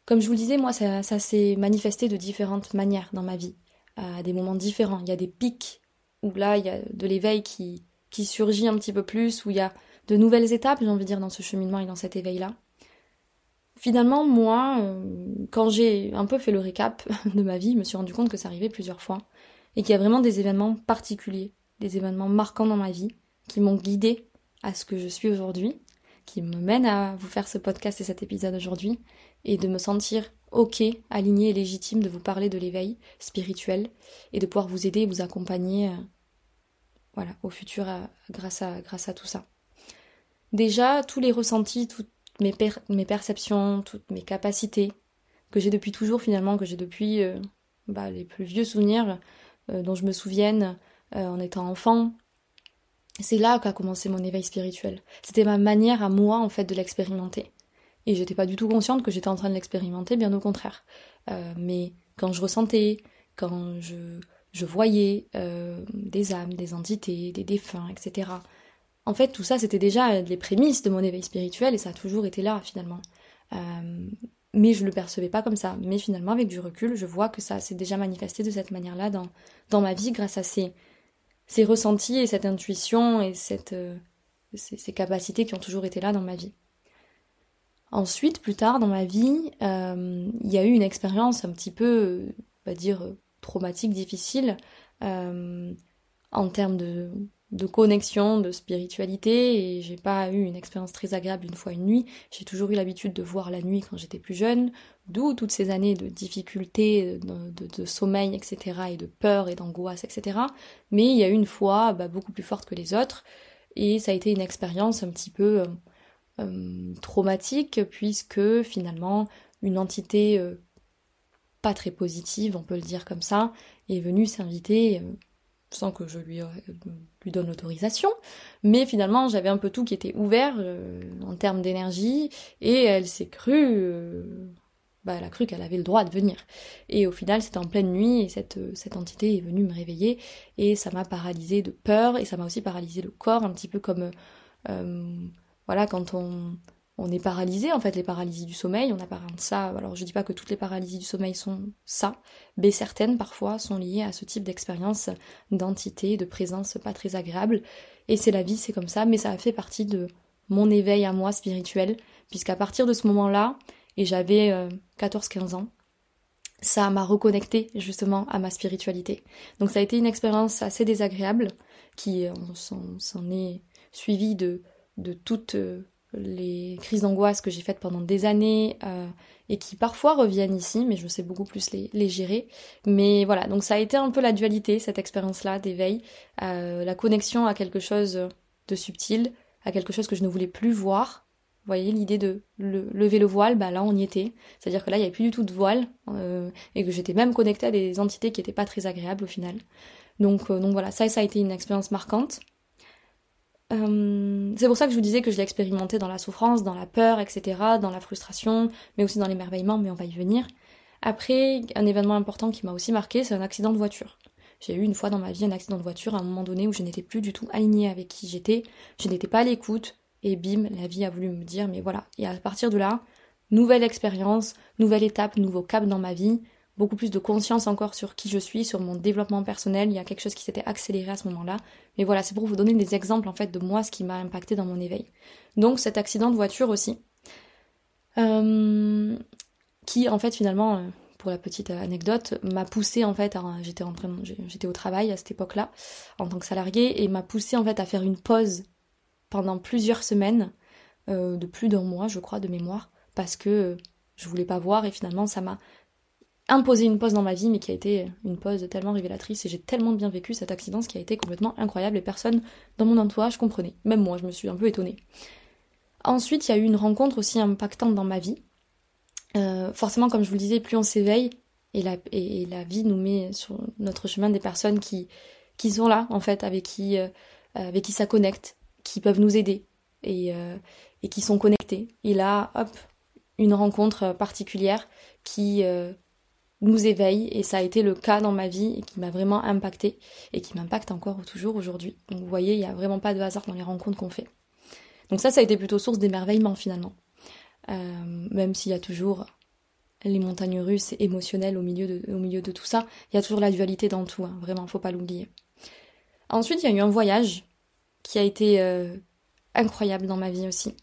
comme je vous le disais, moi ça, ça s'est manifesté de différentes manières dans ma vie, à des moments différents. Il y a des pics où là il y a de l'éveil qui, qui surgit un petit peu plus, où il y a de nouvelles étapes, j'ai envie de dire, dans ce cheminement et dans cet éveil-là. Finalement, moi, euh, quand j'ai un peu fait le récap (laughs) de ma vie, je me suis rendu compte que ça arrivait plusieurs fois et qu'il y a vraiment des événements particuliers, des événements marquants dans ma vie qui m'ont guidée à ce que je suis aujourd'hui, qui me mènent à vous faire ce podcast et cet épisode aujourd'hui et de me sentir ok, alignée et légitime de vous parler de l'éveil spirituel et de pouvoir vous aider vous accompagner euh, voilà, au futur grâce, à, grâce à tout ça. Déjà, tous les ressentis, toutes mes, mes perceptions, toutes mes capacités, que j'ai depuis toujours finalement, que j'ai depuis euh, bah, les plus vieux souvenirs euh, dont je me souvienne euh, en étant enfant. C'est là qu'a commencé mon éveil spirituel. C'était ma manière à moi en fait de l'expérimenter. Et j'étais pas du tout consciente que j'étais en train de l'expérimenter, bien au contraire. mais quand je ressentais, quand je, je voyais des âmes, des entités, des défunts, etc. En fait, tout ça, c'était déjà les prémices de mon éveil spirituel et ça a toujours été là, finalement. Euh, mais je le percevais pas comme ça. Mais finalement, avec du recul, je vois que ça s'est déjà manifesté de cette manière-là dans, dans ma vie grâce à ces, ces ressentis et cette intuition et cette, euh, ces, capacités qui ont toujours été là dans ma vie. Ensuite, plus tard dans ma vie, euh, il y a eu une expérience un petit peu, on va dire, traumatique, difficile, en termes de de connexion, de spiritualité, et j'ai pas eu une expérience très agréable une fois une nuit. J'ai toujours eu l'habitude de voir la nuit quand j'étais plus jeune, d'où toutes ces années de difficultés, de, sommeil, etc., et de peur et d'angoisse, etc. Mais il y a eu une fois bah, beaucoup plus forte que les autres, et ça a été une expérience un petit peu euh, euh, traumatique, puisque finalement, une entité euh, pas très positive, on peut le dire comme ça, est venue s'inviter sans que je lui, euh, lui donne l'autorisation. Mais finalement, j'avais un peu tout qui était ouvert euh, en termes d'énergie, et elle s'est crue, euh, bah, elle a cru qu'elle avait le droit de venir. Et au final, c'était en pleine nuit et cette, entité est venue me réveiller et ça m'a paralysé de peur et ça m'a aussi paralysé le corps, un petit peu comme, voilà, quand on, on est paralysé, en fait, les paralysies du sommeil, on a de ça. Alors, je dis pas que toutes les paralysies du sommeil sont ça, mais certaines, parfois, sont liées à ce type d'expérience d'entité, de présence pas très agréable. Et c'est la vie, c'est comme ça, mais ça a fait partie de mon éveil à moi spirituel, puisqu'à partir de ce moment-là, et j'avais 14-15 euh, ans, ça m'a reconnecté justement à ma spiritualité. Donc ça a été une expérience assez désagréable qui euh, s'en est suivie de, de toutes euh, les crises d'angoisse que j'ai faites pendant des années et qui parfois reviennent ici, mais je sais beaucoup plus les, les, gérer. Mais voilà, donc ça a été un peu la dualité, cette expérience-là d'éveil, la connexion à quelque chose de subtil, à quelque chose que je ne voulais plus voir, vous voyez, l'idée de lever le voile, bah là on y était. C'est-à-dire que là il n'y avait plus du tout de voile euh, et que j'étais même connectée à des entités qui n'étaient pas très agréables au final. Donc, euh, donc voilà, ça, ça a été une expérience marquante. Euh, c'est pour ça que je vous disais que je l'ai expérimenté dans la souffrance, dans la peur, etc., dans la frustration, mais aussi dans l'émerveillement, mais on va y venir. Après, un événement important qui m'a aussi marqué, c'est un accident de voiture. J'ai eu une fois dans ma vie un accident de voiture à un moment donné où je n'étais plus du tout alignée avec qui j'étais, je n'étais pas à l'écoute, et bim, la vie a voulu me dire, mais voilà. Et à partir de là, nouvelle expérience, nouvelle étape, nouveau cap dans ma vie, beaucoup plus de conscience encore sur qui je suis, sur mon développement personnel. Il y a quelque chose qui s'était accéléré à ce moment-là. Mais voilà, c'est pour vous donner des exemples en fait de moi, ce qui m'a impacté dans mon éveil. Donc cet accident de voiture aussi, euh, qui en fait finalement, euh, pour la petite anecdote, m'a poussé en fait, j'étais au travail à cette époque-là en tant que salarié et m'a poussé en fait à faire une pause pendant plusieurs semaines, euh, de plus d'un mois, je crois, de mémoire, parce que je voulais pas voir et finalement ça m'a imposé une pause dans ma vie, mais qui a été une pause tellement révélatrice et j'ai tellement bien vécu cet accident, ce qui a été complètement incroyable et personne dans mon entourage comprenait. Même moi, je me suis un peu étonnée. Ensuite, il y a eu une rencontre aussi impactante dans ma vie. Euh, forcément, comme je vous le disais, plus on s'éveille et la, et, la vie nous met sur notre chemin des personnes qui, qui sont là, en fait, avec qui, avec qui ça connecte, qui peuvent nous aider et, euh, et qui sont connectés. Et là, hop, une rencontre particulière qui euh, nous éveille et ça a été le cas dans ma vie et qui m'a vraiment impacté et qui m'impacte encore toujours aujourd'hui. Donc vous voyez, il n'y a vraiment pas de hasard dans les rencontres qu'on fait. Donc ça, ça a été plutôt source d'émerveillement finalement. Euh, même s'il y a toujours les montagnes russes émotionnelles au milieu de, tout ça, il y a toujours la dualité dans tout, hein, vraiment, faut pas l'oublier. Ensuite, il y a eu un voyage qui a été euh, incroyable dans ma vie aussi,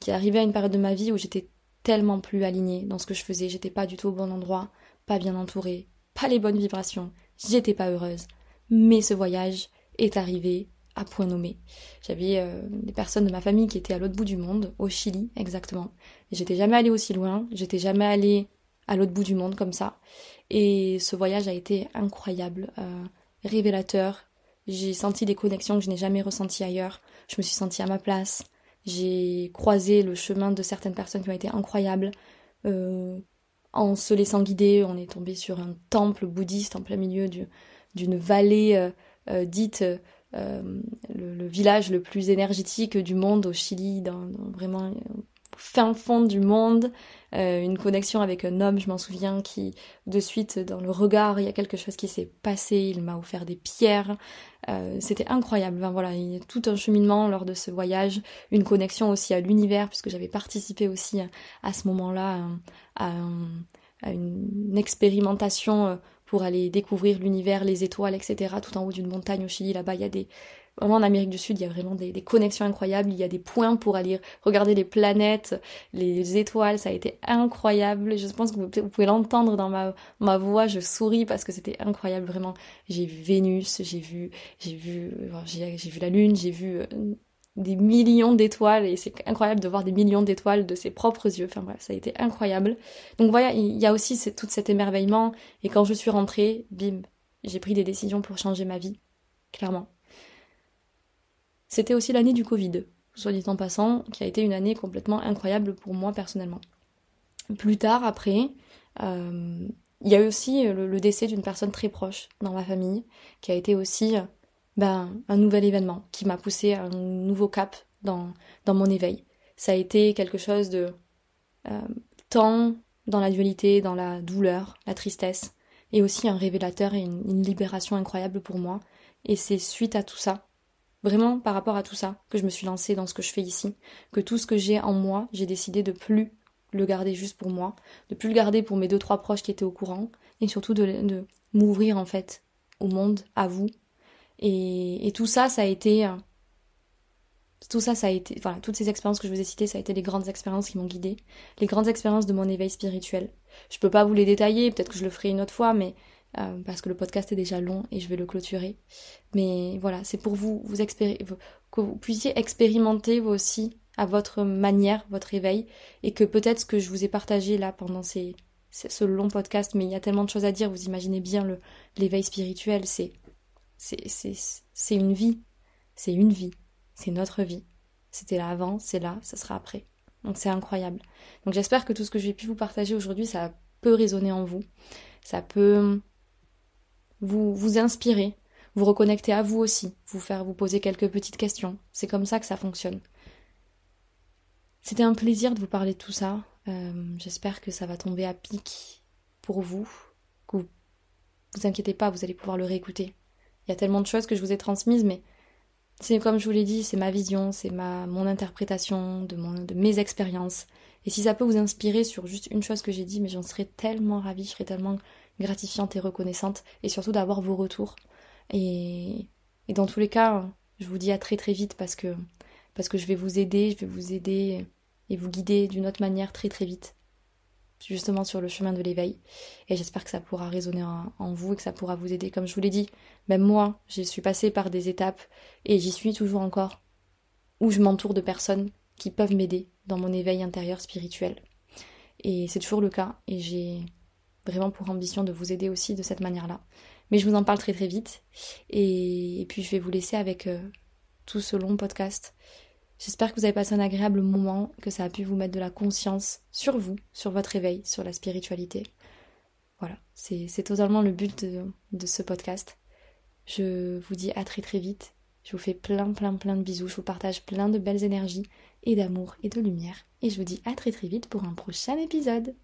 qui est arrivé à une période de ma vie où j'étais tellement plus alignée dans ce que je faisais, j'étais pas du tout au bon endroit, pas bien entourée, pas les bonnes vibrations, j'étais pas heureuse. Mais ce voyage est arrivé à point nommé. J'avais euh, des personnes de ma famille qui étaient à l'autre bout du monde, au Chili exactement. J'étais jamais allée aussi loin, j'étais jamais allée à l'autre bout du monde comme ça. Et ce voyage a été incroyable, euh, révélateur, j'ai senti des connexions que je n'ai jamais ressenties ailleurs. Je me suis sentie à ma place. J'ai croisé le chemin de certaines personnes qui ont été incroyables. Euh, en se laissant guider, on est tombé sur un temple bouddhiste en plein milieu d'une vallée euh, euh, dite le, village le plus énergétique du monde au Chili, dans, vraiment fin fond du monde, une connexion avec un homme, je m'en souviens, qui de suite dans le regard, il y a quelque chose qui s'est passé, il m'a offert des pierres, euh, c'était incroyable. voilà, il y a tout un cheminement lors de ce voyage, une connexion aussi à l'univers, puisque j'avais participé aussi à, ce moment-là à, une expérimentation euh, pour aller découvrir l'univers, les étoiles, etc. Tout en haut d'une montagne au Chili, là-bas, il y a des, Vraiment en Amérique du Sud, il y a vraiment des, connexions incroyables. Il y a des points pour aller regarder les planètes, les étoiles. Ça a été incroyable. Je pense que vous, pouvez l'entendre dans ma, voix. Je souris parce que c'était incroyable vraiment. J'ai vu Vénus, j'ai vu, j'ai vu, j'ai vu la Lune, j'ai vu euh, des millions d'étoiles et c'est incroyable de voir des millions d'étoiles de ses propres yeux. Enfin bref, ça a été incroyable. Donc voilà, il y a aussi tout cet émerveillement et quand je suis rentrée, bim, j'ai pris des décisions pour changer ma vie, clairement. C'était aussi l'année du Covid, soit dit en passant, qui a été une année complètement incroyable pour moi personnellement. Plus tard, après, euh, il y a eu aussi le, décès d'une personne très proche dans ma famille, qui a été aussi ben, un nouvel événement, qui m'a poussé à un nouveau cap dans, dans mon éveil. Ça a été quelque chose de euh, tant dans la dualité, dans la douleur, la tristesse, et aussi un révélateur et une libération incroyable pour moi. Et c'est suite à tout ça, vraiment par rapport à tout ça, que je me suis lancée dans ce que je fais ici, que tout ce que j'ai en moi, j'ai décidé de plus le garder juste pour moi, de plus le garder pour mes deux trois proches qui étaient au courant, et surtout de, m'ouvrir en fait au monde, à vous. Et, et tout ça, ça a été tout ça, ça a été, voilà, toutes ces expériences que je vous ai citées, ça a été les grandes expériences qui m'ont guidée, les grandes expériences de mon éveil spirituel. Je peux pas vous les détailler, peut-être que je le ferai une autre fois, mais euh, parce que le podcast est déjà long et je vais le clôturer. Mais voilà, c'est pour vous, vous que vous puissiez expérimenter vous aussi à votre manière votre éveil et que peut-être ce que je vous ai partagé là pendant ces, ce long podcast, mais il y a tellement de choses à dire, vous imaginez bien le l'éveil spirituel, c'est c'est une vie, c'est une vie. C'est notre vie. C'était là avant, c'est là, ça sera après. Donc c'est incroyable. Donc j'espère que tout ce que j'ai pu vous partager aujourd'hui, ça peut résonner en vous. Ça peut vous, vous inspirer, vous reconnecter à vous aussi, vous faire vous poser quelques petites questions. C'est comme ça que ça fonctionne. C'était un plaisir de vous parler de tout ça. Euh, j'espère que ça va tomber à pic pour vous. Que vous, vous inquiétez pas, vous allez pouvoir le réécouter. Il y a tellement de choses que je vous ai transmises, mais c'est comme je vous l'ai dit, c'est ma vision, c'est ma mon interprétation de, de mes expériences. Et si ça peut vous inspirer sur juste une chose que j'ai dit, mais j'en serais tellement ravie, je serais tellement gratifiante et reconnaissante, et surtout d'avoir vos retours. Et, dans tous les cas, je vous dis à très très vite parce que parce que je vais vous aider, je vais vous aider et vous guider d'une autre manière très très vite justement sur le chemin de l'éveil. Et j'espère que ça pourra résonner en, vous et que ça pourra vous aider. Comme je vous l'ai dit, même moi, je suis passée par des étapes et j'y suis toujours encore, où je m'entoure de personnes qui peuvent m'aider dans mon éveil intérieur spirituel. Et c'est toujours le cas, et j'ai vraiment pour ambition de vous aider aussi de cette manière-là. Mais je vous en parle très très vite, et, puis je vais vous laisser avec euh, tout ce long podcast J'espère que vous avez passé un agréable moment, que ça a pu vous mettre de la conscience sur vous, sur votre éveil, sur la spiritualité. Voilà, c'est totalement le but de, de ce podcast. Je vous dis à très très vite. Je vous fais plein plein plein de bisous. Je vous partage plein de belles énergies et d'amour et de lumière. Et je vous dis à très très vite pour un prochain épisode.